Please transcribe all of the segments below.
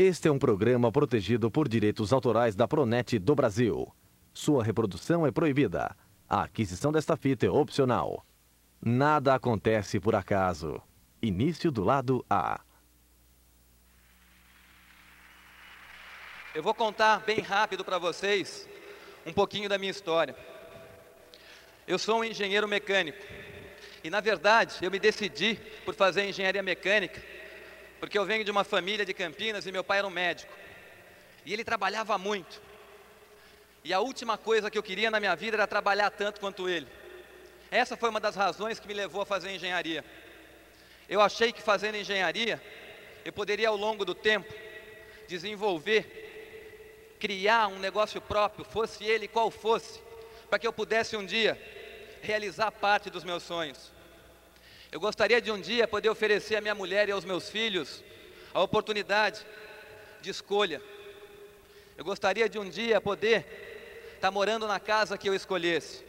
Este é um programa protegido por direitos autorais da Pronet do Brasil. Sua reprodução é proibida. A aquisição desta fita é opcional. Nada acontece por acaso. Início do lado A. Eu vou contar bem rápido para vocês um pouquinho da minha história. Eu sou um engenheiro mecânico e, na verdade, eu me decidi por fazer engenharia mecânica porque eu venho de uma família de Campinas e meu pai era um médico. E ele trabalhava muito. E a última coisa que eu queria na minha vida era trabalhar tanto quanto ele. Essa foi uma das razões que me levou a fazer engenharia. Eu achei que fazendo engenharia, eu poderia ao longo do tempo desenvolver, criar um negócio próprio, fosse ele qual fosse, para que eu pudesse um dia realizar parte dos meus sonhos. Eu gostaria de um dia poder oferecer à minha mulher e aos meus filhos a oportunidade de escolha. Eu gostaria de um dia poder estar morando na casa que eu escolhesse.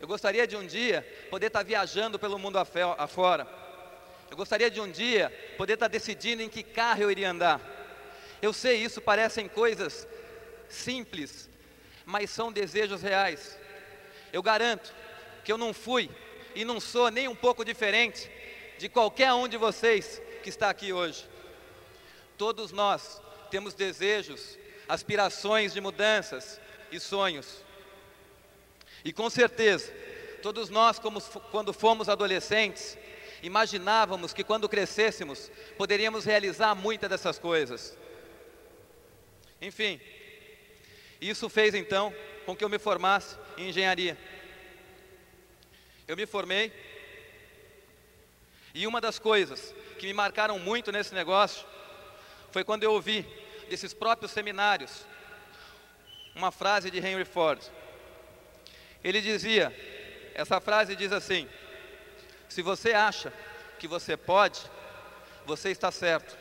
Eu gostaria de um dia poder estar viajando pelo mundo afora. Eu gostaria de um dia poder estar decidindo em que carro eu iria andar. Eu sei, isso parecem coisas simples, mas são desejos reais. Eu garanto que eu não fui e não sou nem um pouco diferente de qualquer um de vocês que está aqui hoje. Todos nós temos desejos, aspirações de mudanças e sonhos. E com certeza, todos nós, como, quando fomos adolescentes, imaginávamos que quando crescêssemos poderíamos realizar muitas dessas coisas. Enfim, isso fez então com que eu me formasse em engenharia. Eu me formei e uma das coisas que me marcaram muito nesse negócio foi quando eu ouvi desses próprios seminários uma frase de Henry Ford. Ele dizia, essa frase diz assim: se você acha que você pode, você está certo.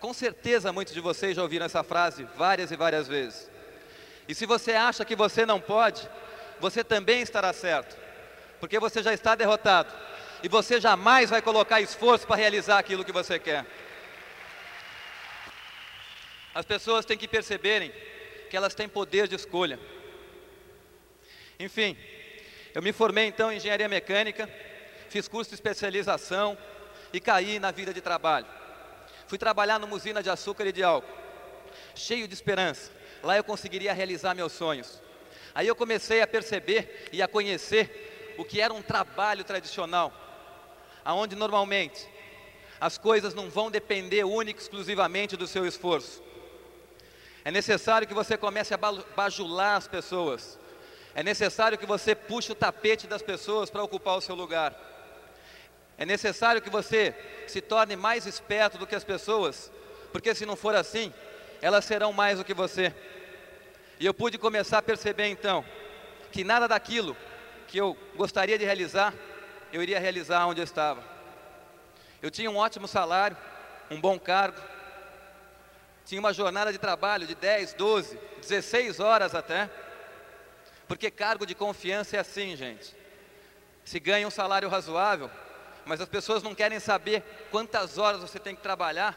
Com certeza muitos de vocês já ouviram essa frase várias e várias vezes. E se você acha que você não pode, você também estará certo porque você já está derrotado e você jamais vai colocar esforço para realizar aquilo que você quer. As pessoas têm que perceberem que elas têm poder de escolha. Enfim, eu me formei então em engenharia mecânica, fiz curso de especialização e caí na vida de trabalho. Fui trabalhar numa usina de açúcar e de álcool, cheio de esperança. Lá eu conseguiria realizar meus sonhos. Aí eu comecei a perceber e a conhecer o que era um trabalho tradicional, aonde normalmente as coisas não vão depender única e exclusivamente do seu esforço. É necessário que você comece a bajular as pessoas. É necessário que você puxe o tapete das pessoas para ocupar o seu lugar. É necessário que você se torne mais esperto do que as pessoas, porque se não for assim, elas serão mais do que você. E eu pude começar a perceber então que nada daquilo que eu gostaria de realizar, eu iria realizar onde eu estava. Eu tinha um ótimo salário, um bom cargo, tinha uma jornada de trabalho de 10, 12, 16 horas até, porque cargo de confiança é assim, gente. Se ganha um salário razoável, mas as pessoas não querem saber quantas horas você tem que trabalhar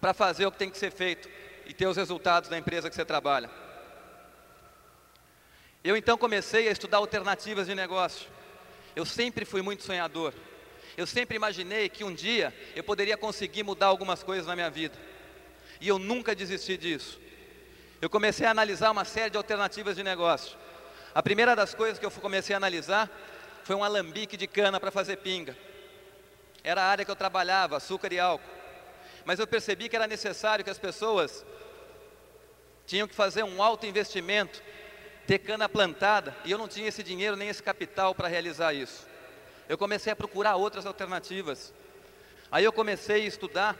para fazer o que tem que ser feito e ter os resultados da empresa que você trabalha. Eu então comecei a estudar alternativas de negócio. Eu sempre fui muito sonhador. Eu sempre imaginei que um dia eu poderia conseguir mudar algumas coisas na minha vida. E eu nunca desisti disso. Eu comecei a analisar uma série de alternativas de negócio. A primeira das coisas que eu comecei a analisar foi um alambique de cana para fazer pinga. Era a área que eu trabalhava, açúcar e álcool. Mas eu percebi que era necessário que as pessoas tinham que fazer um alto investimento ter cana plantada e eu não tinha esse dinheiro nem esse capital para realizar isso. Eu comecei a procurar outras alternativas. Aí eu comecei a estudar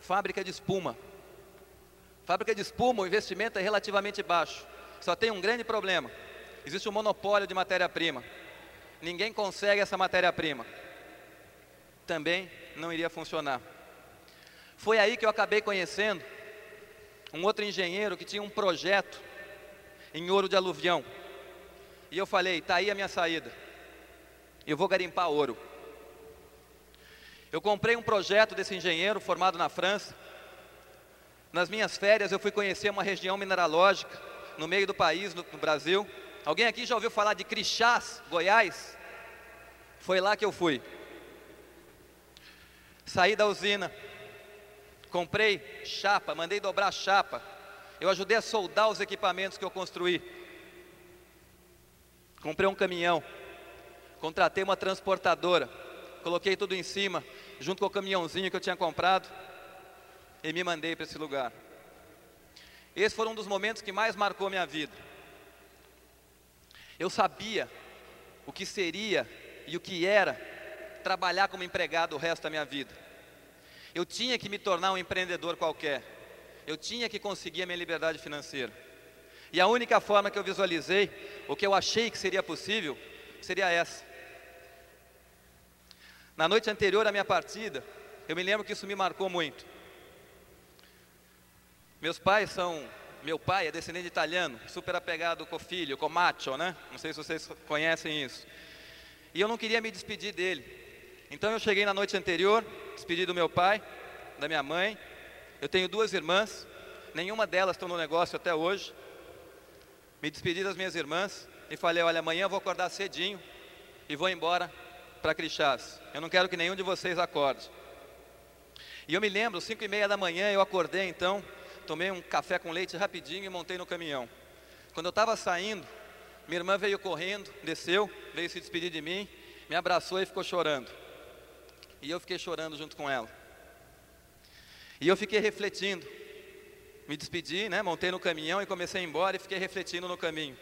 fábrica de espuma. Fábrica de espuma, o investimento é relativamente baixo. Só tem um grande problema. Existe um monopólio de matéria-prima. Ninguém consegue essa matéria-prima. Também não iria funcionar. Foi aí que eu acabei conhecendo um outro engenheiro que tinha um projeto em ouro de aluvião. E eu falei: está aí a minha saída. Eu vou garimpar ouro. Eu comprei um projeto desse engenheiro formado na França. Nas minhas férias eu fui conhecer uma região mineralógica no meio do país, no, no Brasil. Alguém aqui já ouviu falar de Crixás, Goiás? Foi lá que eu fui. Saí da usina, comprei chapa, mandei dobrar chapa. Eu ajudei a soldar os equipamentos que eu construí. Comprei um caminhão, contratei uma transportadora, coloquei tudo em cima, junto com o caminhãozinho que eu tinha comprado, e me mandei para esse lugar. Esse foi um dos momentos que mais marcou minha vida. Eu sabia o que seria e o que era trabalhar como empregado o resto da minha vida. Eu tinha que me tornar um empreendedor qualquer. Eu tinha que conseguir a minha liberdade financeira. E a única forma que eu visualizei, o que eu achei que seria possível, seria essa. Na noite anterior à minha partida, eu me lembro que isso me marcou muito. Meus pais são. Meu pai é descendente de italiano, super apegado com o filho, com o macho, né? Não sei se vocês conhecem isso. E eu não queria me despedir dele. Então eu cheguei na noite anterior, despedi do meu pai, da minha mãe. Eu tenho duas irmãs, nenhuma delas estão no negócio até hoje. Me despedi das minhas irmãs e falei: Olha, amanhã eu vou acordar cedinho e vou embora para Crixás. Eu não quero que nenhum de vocês acorde. E eu me lembro, cinco e meia da manhã, eu acordei então, tomei um café com leite rapidinho e montei no caminhão. Quando eu estava saindo, minha irmã veio correndo, desceu, veio se despedir de mim, me abraçou e ficou chorando. E eu fiquei chorando junto com ela. E eu fiquei refletindo. Me despedi, né, montei no caminhão e comecei a ir embora e fiquei refletindo no caminho.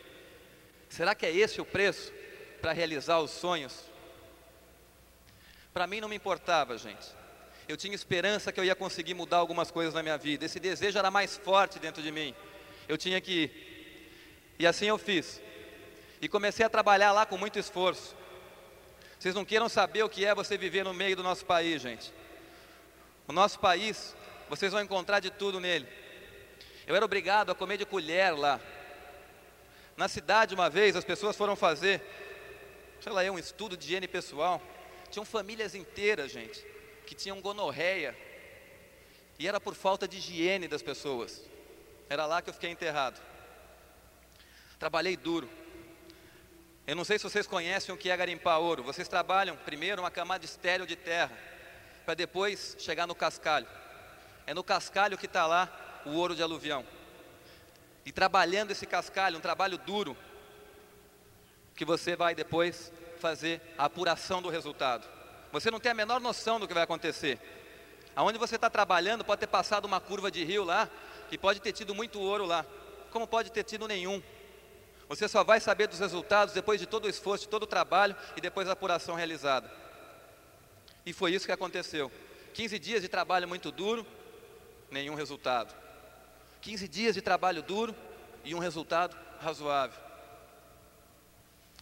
Será que é esse o preço para realizar os sonhos? Para mim não me importava, gente. Eu tinha esperança que eu ia conseguir mudar algumas coisas na minha vida. Esse desejo era mais forte dentro de mim. Eu tinha que ir. E assim eu fiz. E comecei a trabalhar lá com muito esforço. Vocês não queiram saber o que é você viver no meio do nosso país, gente. O nosso país, vocês vão encontrar de tudo nele. Eu era obrigado a comer de colher lá. Na cidade, uma vez, as pessoas foram fazer, sei lá, um estudo de higiene pessoal. Tinham famílias inteiras, gente, que tinham gonorreia. E era por falta de higiene das pessoas. Era lá que eu fiquei enterrado. Trabalhei duro. Eu não sei se vocês conhecem o que é garimpar ouro. Vocês trabalham primeiro uma camada estéreo de terra, para depois chegar no cascalho. É no cascalho que está lá o ouro de aluvião. E trabalhando esse cascalho, um trabalho duro, que você vai depois fazer a apuração do resultado. Você não tem a menor noção do que vai acontecer. Aonde você está trabalhando pode ter passado uma curva de rio lá, que pode ter tido muito ouro lá, como pode ter tido nenhum. Você só vai saber dos resultados depois de todo o esforço, de todo o trabalho e depois da apuração realizada. E foi isso que aconteceu. 15 dias de trabalho muito duro, nenhum resultado. 15 dias de trabalho duro e um resultado razoável.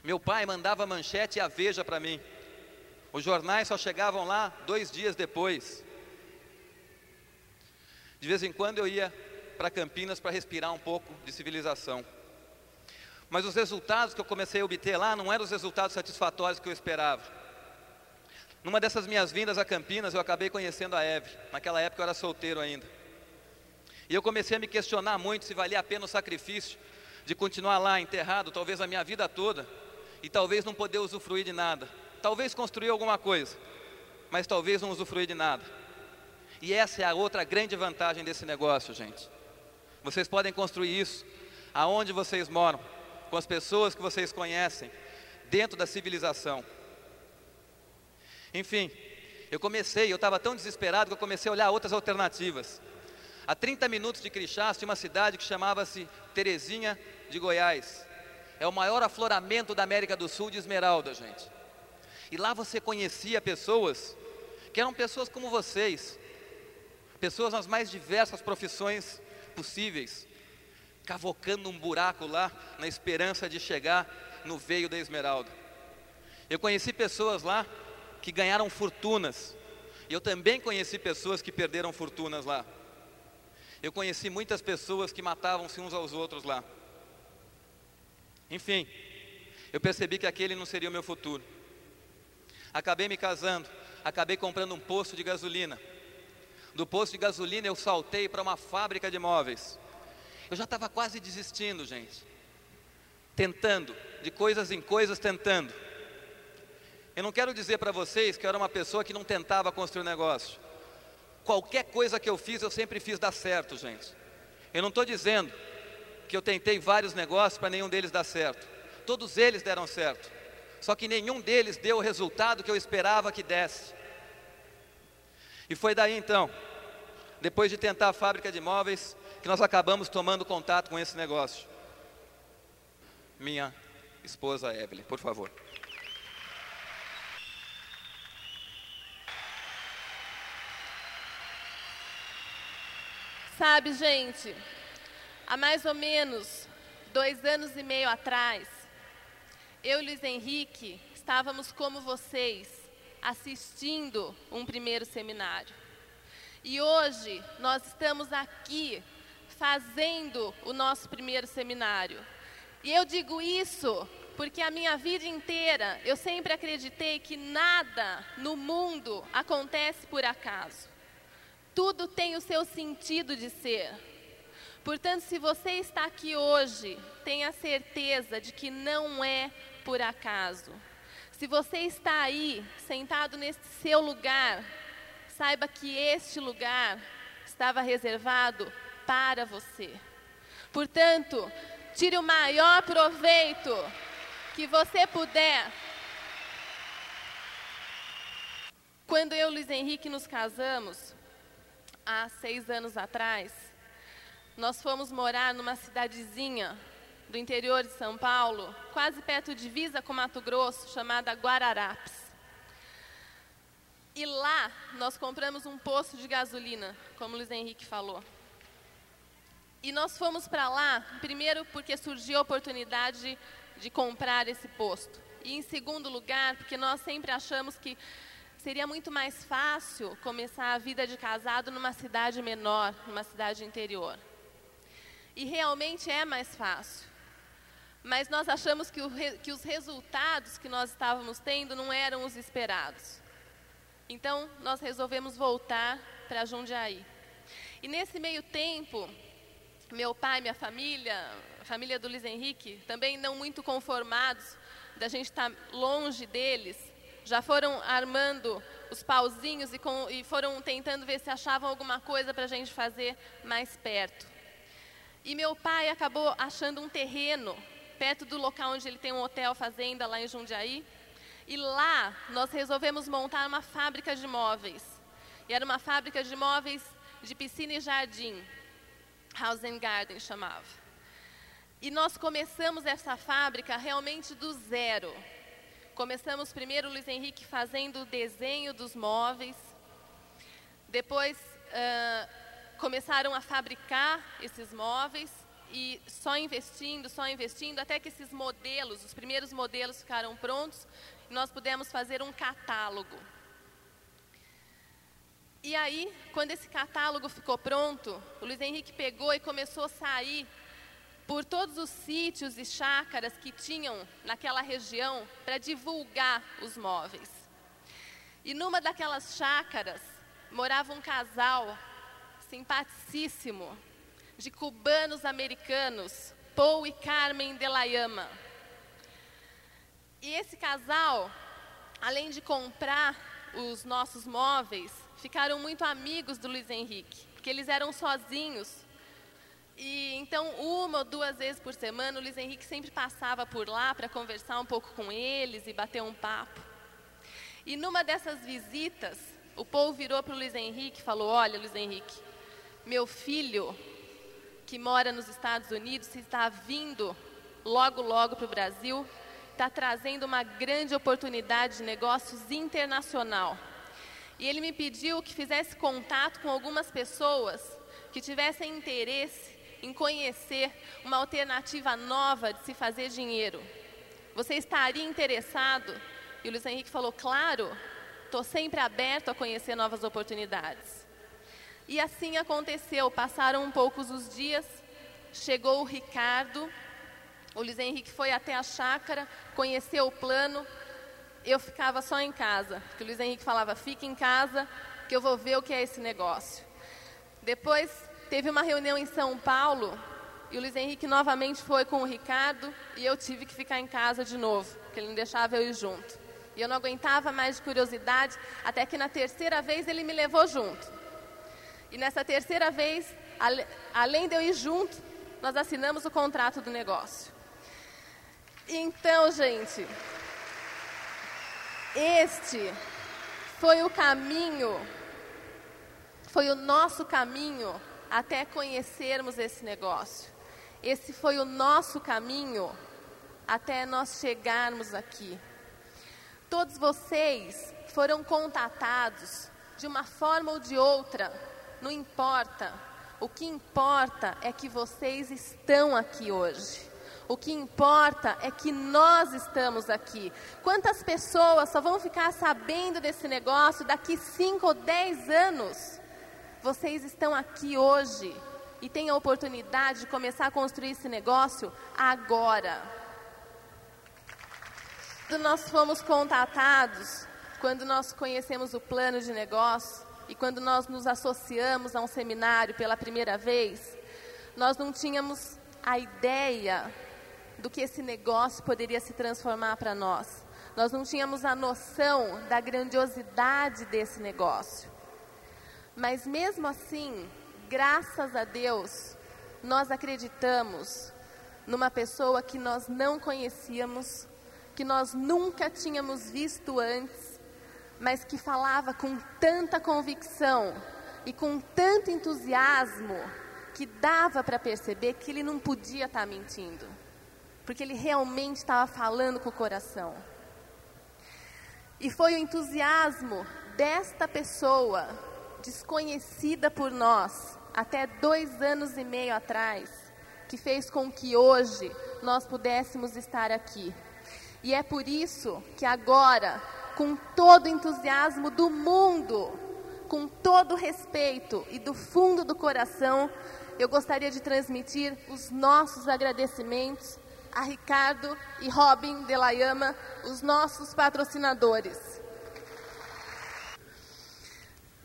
Meu pai mandava manchete e a veja para mim. Os jornais só chegavam lá dois dias depois. De vez em quando eu ia para Campinas para respirar um pouco de civilização. Mas os resultados que eu comecei a obter lá não eram os resultados satisfatórios que eu esperava. Numa dessas minhas vindas a Campinas, eu acabei conhecendo a Eve. Naquela época eu era solteiro ainda. E eu comecei a me questionar muito se valia a pena o sacrifício de continuar lá enterrado, talvez a minha vida toda, e talvez não poder usufruir de nada. Talvez construir alguma coisa, mas talvez não usufruir de nada. E essa é a outra grande vantagem desse negócio, gente. Vocês podem construir isso aonde vocês moram, com as pessoas que vocês conhecem, dentro da civilização. Enfim, eu comecei, eu estava tão desesperado que eu comecei a olhar outras alternativas. A 30 minutos de Crixás tinha uma cidade que chamava-se Terezinha de Goiás. É o maior afloramento da América do Sul de esmeralda, gente. E lá você conhecia pessoas que eram pessoas como vocês, pessoas nas mais diversas profissões possíveis, cavocando um buraco lá na esperança de chegar no veio da esmeralda. Eu conheci pessoas lá que ganharam fortunas. E eu também conheci pessoas que perderam fortunas lá. Eu conheci muitas pessoas que matavam-se uns aos outros lá. Enfim, eu percebi que aquele não seria o meu futuro. Acabei me casando, acabei comprando um posto de gasolina. Do posto de gasolina eu saltei para uma fábrica de móveis. Eu já estava quase desistindo, gente. Tentando, de coisas em coisas, tentando. Eu não quero dizer para vocês que eu era uma pessoa que não tentava construir um negócio. Qualquer coisa que eu fiz, eu sempre fiz dar certo, gente. Eu não estou dizendo que eu tentei vários negócios para nenhum deles dar certo. Todos eles deram certo. Só que nenhum deles deu o resultado que eu esperava que desse. E foi daí então, depois de tentar a fábrica de móveis, que nós acabamos tomando contato com esse negócio. Minha esposa Evelyn, por favor. Sabe, gente, há mais ou menos dois anos e meio atrás, eu e Luiz Henrique estávamos como vocês, assistindo um primeiro seminário. E hoje nós estamos aqui fazendo o nosso primeiro seminário. E eu digo isso porque a minha vida inteira eu sempre acreditei que nada no mundo acontece por acaso. Tudo tem o seu sentido de ser. Portanto, se você está aqui hoje, tenha certeza de que não é por acaso. Se você está aí, sentado nesse seu lugar, saiba que este lugar estava reservado para você. Portanto, tire o maior proveito que você puder. Quando eu e Luiz Henrique nos casamos, há seis anos atrás, nós fomos morar numa cidadezinha do interior de São Paulo, quase perto de divisa com Mato Grosso, chamada Guararapes. E lá nós compramos um poço de gasolina, como o Luiz Henrique falou. E nós fomos para lá, primeiro porque surgiu a oportunidade de, comprar esse posto. E em segundo lugar, porque nós sempre achamos que seria muito mais fácil começar a vida de casado numa cidade menor, numa cidade interior. E realmente é mais fácil. Mas nós achamos que, o, que os resultados que nós estávamos tendo não eram os esperados. Então, nós resolvemos voltar para Jundiaí. E nesse meio tempo, meu pai, minha família, a família do Luiz Henrique, também não muito conformados da gente estar longe deles, já foram armando os pauzinhos e, com, e foram tentando ver se achavam alguma coisa para a gente fazer mais perto. E meu pai acabou achando um terreno perto do local onde ele tem um hotel fazenda lá em Jundiaí. E lá nós resolvemos montar uma fábrica de móveis. E era uma fábrica de móveis de piscina e jardim. House and Garden chamava. E nós começamos essa fábrica realmente do zero. Começamos primeiro o Luiz Henrique fazendo o desenho dos móveis. Depois uh, começaram a fabricar esses móveis e só investindo, só investindo, até que esses modelos, os primeiros modelos ficaram prontos e nós pudemos fazer um catálogo. E aí, quando esse catálogo ficou pronto, o Luiz Henrique pegou e começou a sair por todos os sítios e chácaras que tinham naquela região para divulgar os móveis. E numa daquelas chácaras morava um casal simpaticíssimo de cubanos americanos, Paul e Carmen de la. E esse casal, além de comprar os nossos móveis, ficaram muito amigos do Luiz Henrique, porque eles eram sozinhos. E então, uma ou duas vezes por semana, o Luiz Henrique sempre passava por lá para conversar um pouco com eles e bater um papo. E numa dessas visitas, o Paul virou para o Luiz Henrique e falou: Olha, Luiz Henrique, meu filho, que mora nos Estados Unidos, está vindo logo, logo para o Brasil, está trazendo uma grande oportunidade de negócios internacional. E ele me pediu que fizesse contato com algumas pessoas que tivessem interesse em conhecer uma alternativa nova de se fazer dinheiro. Você estaria interessado? E o Luiz Henrique falou: Claro, estou sempre aberto a conhecer novas oportunidades. E assim aconteceu. Passaram um poucos os dias, chegou o Ricardo, o Luiz Henrique foi até a chácara, conheceu o plano eu ficava só em casa. Porque o Luiz Henrique falava, fique em casa, que eu vou ver o que é esse negócio. Depois teve uma reunião em São Paulo e o Luiz Henrique novamente foi com o Ricardo e eu tive que ficar em casa de novo, porque ele não deixava eu ir junto. E eu não aguentava mais de curiosidade, até que na terceira vez ele me levou junto. E nessa terceira vez, além de eu ir junto, nós assinamos o contrato do negócio. Então, gente, este foi o caminho, foi o nosso caminho até conhecermos esse negócio. Esse foi o nosso caminho até nós chegarmos aqui. Todos vocês foram contatados de uma forma ou de outra, não importa. O que importa é que vocês estão aqui hoje. O que importa é que nós estamos aqui. Quantas pessoas só vão ficar sabendo desse negócio daqui 5 ou 10 anos? Vocês estão aqui hoje e têm a oportunidade de começar a construir esse negócio agora. Quando nós fomos contatados, quando nós conhecemos o plano de negócio e quando nós nos associamos a um seminário pela primeira vez, nós não tínhamos a ideia do que esse negócio poderia se transformar para nós. Nós não tínhamos a noção da grandiosidade desse negócio. Mas mesmo assim, graças a Deus, nós acreditamos numa pessoa que nós não conhecíamos, que nós nunca tínhamos visto antes, mas que falava com tanta convicção e com tanto entusiasmo que dava para perceber que ele não podia estar tá mentindo porque ele realmente estava falando com o coração. E foi o entusiasmo desta pessoa, desconhecida por nós, até dois anos e meio atrás, que fez com que hoje nós pudéssemos estar aqui. E é por isso que agora, com todo o entusiasmo do mundo, com todo o respeito e do fundo do coração, eu gostaria de transmitir os nossos agradecimentos a Ricardo e Robin Delayama, os nossos patrocinadores.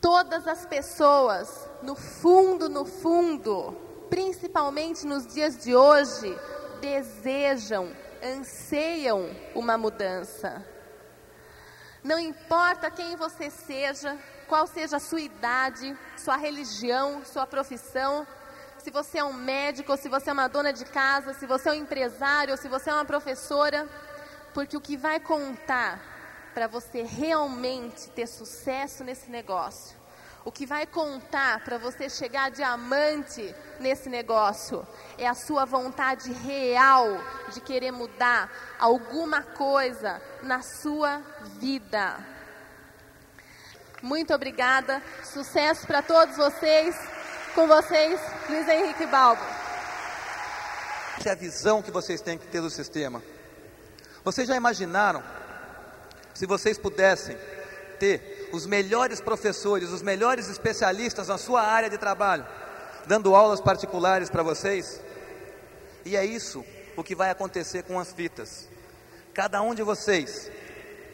Todas as pessoas, no fundo, no fundo, principalmente nos dias de hoje, desejam, anseiam uma mudança. Não importa quem você seja, qual seja a sua idade, sua religião, sua profissão, se você é um médico, se você é uma dona de casa, se você é um empresário, se você é uma professora, porque o que vai contar para você realmente ter sucesso nesse negócio, o que vai contar para você chegar diamante nesse negócio é a sua vontade real de querer mudar alguma coisa na sua vida. Muito obrigada, sucesso para todos vocês. Com vocês, Luiz Henrique Balbo. Essa é a visão que vocês têm que ter do sistema. Vocês já imaginaram se vocês pudessem ter os melhores professores, os melhores especialistas na sua área de trabalho, dando aulas particulares para vocês? E é isso o que vai acontecer com as fitas. Cada um de vocês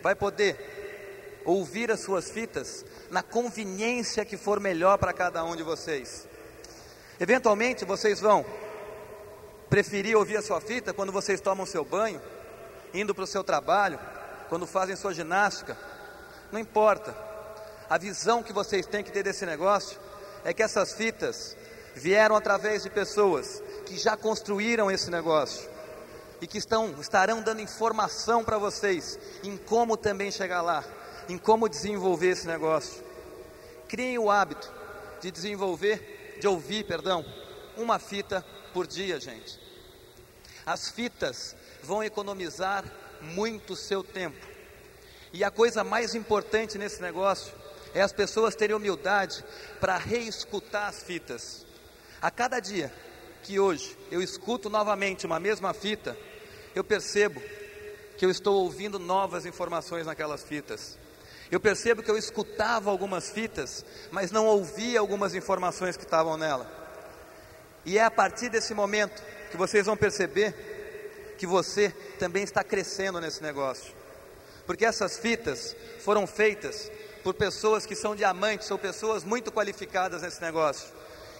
vai poder ouvir as suas fitas na conveniência que for melhor para cada um de vocês. Eventualmente vocês vão preferir ouvir a sua fita quando vocês tomam seu banho, indo para o seu trabalho, quando fazem sua ginástica. Não importa. A visão que vocês têm que ter desse negócio é que essas fitas vieram através de pessoas que já construíram esse negócio e que estão, estarão dando informação para vocês em como também chegar lá, em como desenvolver esse negócio. Criem o hábito de desenvolver de ouvir, perdão, uma fita por dia, gente. As fitas vão economizar muito seu tempo. E a coisa mais importante nesse negócio é as pessoas terem humildade para reescutar as fitas. A cada dia que hoje eu escuto novamente uma mesma fita, eu percebo que eu estou ouvindo novas informações naquelas fitas. Eu percebo que eu escutava algumas fitas, mas não ouvia algumas informações que estavam nela. E é a partir desse momento que vocês vão perceber que você também está crescendo nesse negócio. Porque essas fitas foram feitas por pessoas que são diamantes ou pessoas muito qualificadas nesse negócio.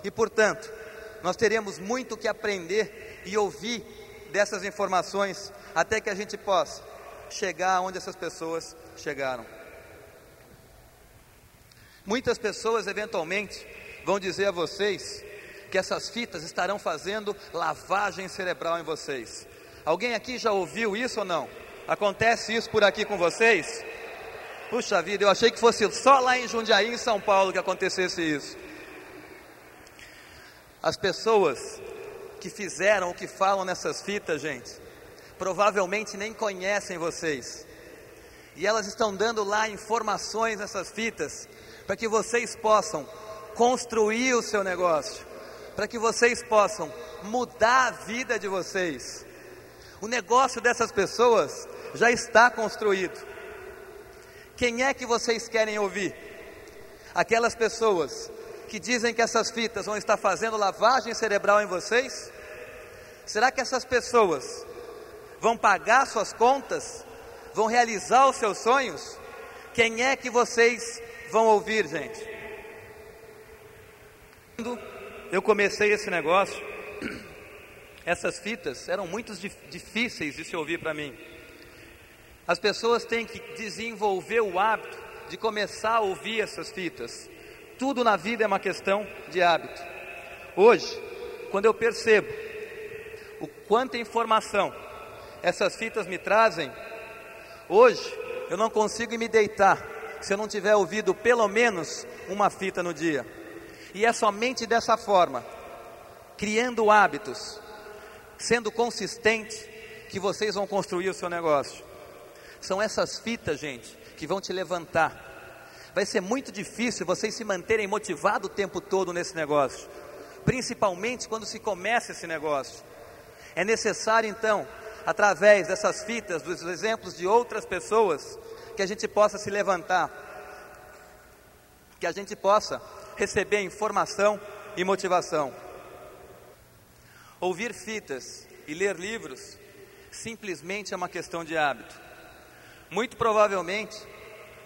E, portanto, nós teremos muito que aprender e ouvir dessas informações até que a gente possa chegar onde essas pessoas chegaram. Muitas pessoas, eventualmente, vão dizer a vocês que essas fitas estarão fazendo lavagem cerebral em vocês. Alguém aqui já ouviu isso ou não? Acontece isso por aqui com vocês? Puxa vida, eu achei que fosse só lá em Jundiaí, em São Paulo, que acontecesse isso. As pessoas que fizeram o que falam nessas fitas, gente, provavelmente nem conhecem vocês. E elas estão dando lá informações nessas fitas para que vocês possam construir o seu negócio, para que vocês possam mudar a vida de vocês. O negócio dessas pessoas já está construído. Quem é que vocês querem ouvir? Aquelas pessoas que dizem que essas fitas vão estar fazendo lavagem cerebral em vocês? Será que essas pessoas vão pagar suas contas? Vão realizar os seus sonhos? Quem é que vocês vão ouvir, gente? Quando eu comecei esse negócio, essas fitas eram muito difíceis de se ouvir para mim. As pessoas têm que desenvolver o hábito de começar a ouvir essas fitas. Tudo na vida é uma questão de hábito. Hoje, quando eu percebo o quanta informação essas fitas me trazem, hoje eu não consigo me deitar se eu não tiver ouvido pelo menos uma fita no dia. E é somente dessa forma, criando hábitos, sendo consistente, que vocês vão construir o seu negócio. São essas fitas, gente, que vão te levantar vai ser muito difícil vocês se manterem motivados o tempo todo nesse negócio, principalmente quando se começa esse negócio. É necessário então, através dessas fitas, dos exemplos de outras pessoas, que a gente possa se levantar, que a gente possa receber informação e motivação. Ouvir fitas e ler livros simplesmente é uma questão de hábito. Muito provavelmente,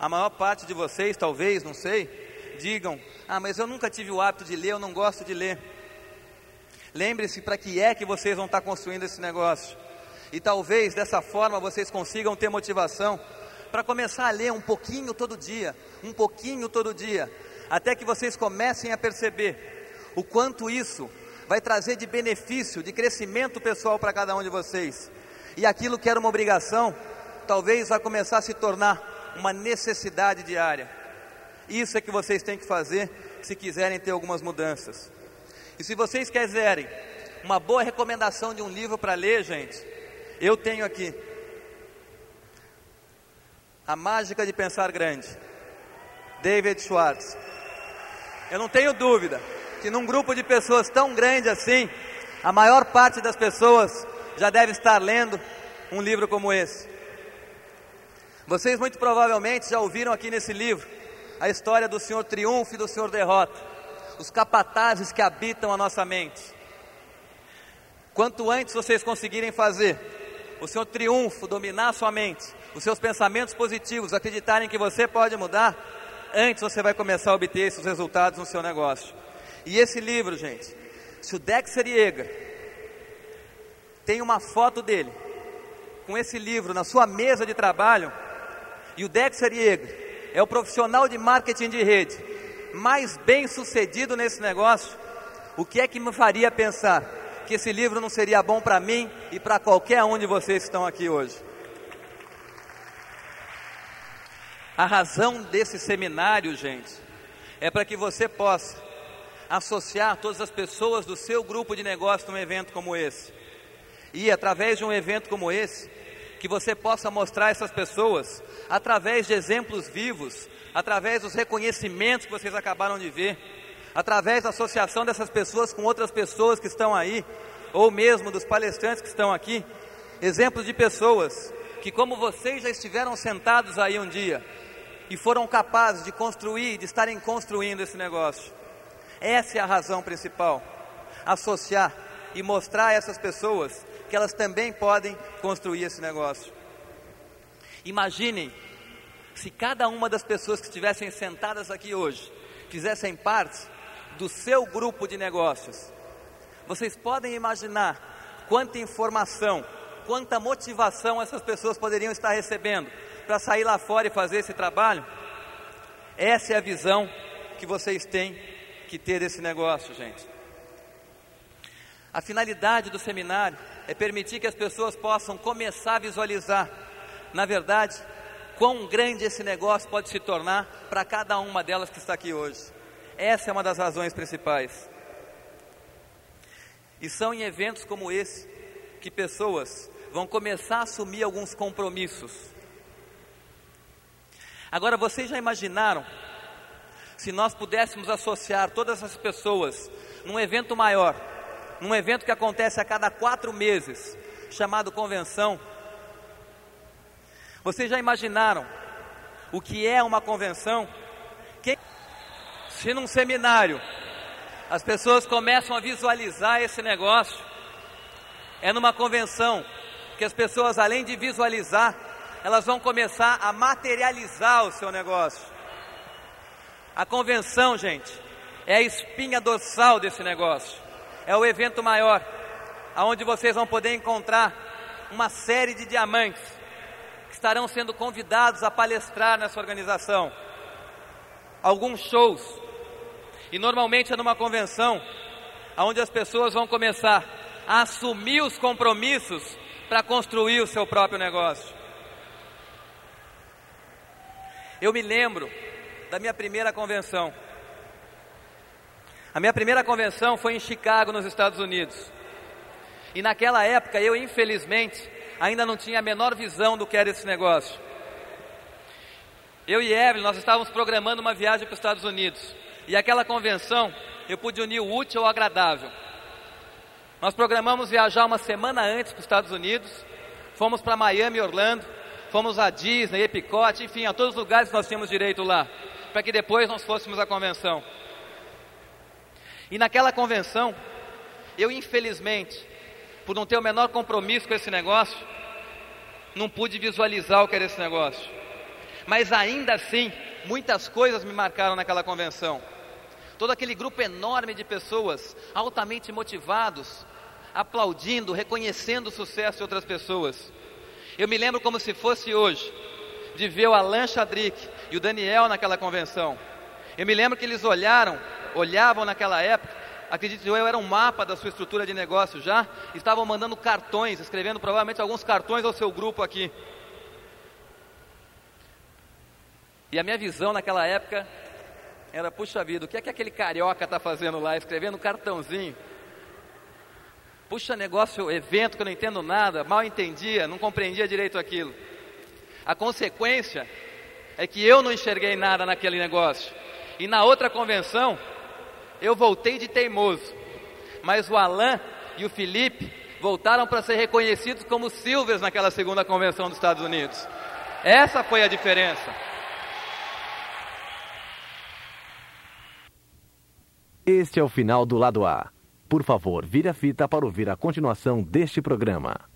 a maior parte de vocês, talvez, não sei, digam: Ah, mas eu nunca tive o hábito de ler, eu não gosto de ler. Lembre-se para que é que vocês vão estar construindo esse negócio. E talvez dessa forma vocês consigam ter motivação para começar a ler um pouquinho todo dia, um pouquinho todo dia, até que vocês comecem a perceber o quanto isso vai trazer de benefício, de crescimento pessoal para cada um de vocês. E aquilo que era uma obrigação, talvez vai começar a se tornar uma necessidade diária. Isso é que vocês têm que fazer se quiserem ter algumas mudanças. E se vocês quiserem uma boa recomendação de um livro para ler, gente, eu tenho aqui. A Mágica de Pensar Grande, David Schwartz. Eu não tenho dúvida que num grupo de pessoas tão grande assim, a maior parte das pessoas já deve estar lendo um livro como esse. Vocês muito provavelmente já ouviram aqui nesse livro a história do Senhor triunfo e do Senhor derrota, os capatazes que habitam a nossa mente. Quanto antes vocês conseguirem fazer o Senhor triunfo dominar a sua mente, os seus pensamentos positivos, acreditarem que você pode mudar, antes você vai começar a obter esses resultados no seu negócio. E esse livro, gente, se o Dexter Yeager tem uma foto dele com esse livro na sua mesa de trabalho, e o Dexter Yeager é o profissional de marketing de rede mais bem sucedido nesse negócio. O que é que me faria pensar que esse livro não seria bom para mim e para qualquer um de vocês que estão aqui hoje? A razão desse seminário, gente, é para que você possa associar todas as pessoas do seu grupo de negócio num evento como esse. E através de um evento como esse, que você possa mostrar essas pessoas através de exemplos vivos, através dos reconhecimentos que vocês acabaram de ver, através da associação dessas pessoas com outras pessoas que estão aí, ou mesmo dos palestrantes que estão aqui, exemplos de pessoas que, como vocês já estiveram sentados aí um dia e foram capazes de construir, de estarem construindo esse negócio. Essa é a razão principal. Associar e mostrar a essas pessoas que elas também podem construir esse negócio. Imaginem se cada uma das pessoas que estivessem sentadas aqui hoje fizessem parte do seu grupo de negócios. Vocês podem imaginar quanta informação, quanta motivação essas pessoas poderiam estar recebendo para sair lá fora e fazer esse trabalho? Essa é a visão que vocês têm que ter desse negócio, gente. A finalidade do seminário é permitir que as pessoas possam começar a visualizar, na verdade, quão grande esse negócio pode se tornar para cada uma delas que está aqui hoje. Essa é uma das razões principais. E são em eventos como esse que pessoas vão começar a assumir alguns compromissos. Agora, vocês já imaginaram se nós pudéssemos associar todas essas pessoas num evento maior, num evento que acontece a cada quatro meses, chamado convenção? Vocês já imaginaram o que é uma convenção? Quem... Se num seminário as pessoas começam a visualizar esse negócio, é numa convenção que as pessoas, além de visualizar, elas vão começar a materializar o seu negócio. A convenção, gente, é a espinha dorsal desse negócio. É o evento maior, aonde vocês vão poder encontrar uma série de diamantes que estarão sendo convidados a palestrar nessa organização. Alguns shows. E normalmente é numa convenção onde as pessoas vão começar a assumir os compromissos para construir o seu próprio negócio. Eu me lembro da minha primeira convenção. A minha primeira convenção foi em Chicago, nos Estados Unidos. E naquela época eu, infelizmente, ainda não tinha a menor visão do que era esse negócio. Eu e Evelyn, nós estávamos programando uma viagem para os Estados Unidos. E aquela convenção, eu pude unir o útil ao agradável. Nós programamos viajar uma semana antes para os Estados Unidos. Fomos para Miami Orlando. Fomos a Disney, Epcot, enfim, a todos os lugares que nós tínhamos direito lá. Para que depois nós fôssemos à convenção. E naquela convenção, eu infelizmente por não ter o menor compromisso com esse negócio, não pude visualizar o que era esse negócio. Mas ainda assim, muitas coisas me marcaram naquela convenção. Todo aquele grupo enorme de pessoas, altamente motivados, aplaudindo, reconhecendo o sucesso de outras pessoas. Eu me lembro como se fosse hoje, de ver o Alan Chadrick e o Daniel naquela convenção. Eu me lembro que eles olharam, olhavam naquela época acredite eu, era um mapa da sua estrutura de negócio já, estavam mandando cartões, escrevendo provavelmente alguns cartões ao seu grupo aqui. E a minha visão naquela época era, puxa vida, o que é que aquele carioca está fazendo lá, escrevendo cartãozinho? Puxa negócio, evento que eu não entendo nada, mal entendia, não compreendia direito aquilo. A consequência é que eu não enxerguei nada naquele negócio. E na outra convenção, eu voltei de teimoso, mas o Alain e o Felipe voltaram para ser reconhecidos como Silvers naquela segunda convenção dos Estados Unidos. Essa foi a diferença. Este é o final do lado A. Por favor, vire a fita para ouvir a continuação deste programa.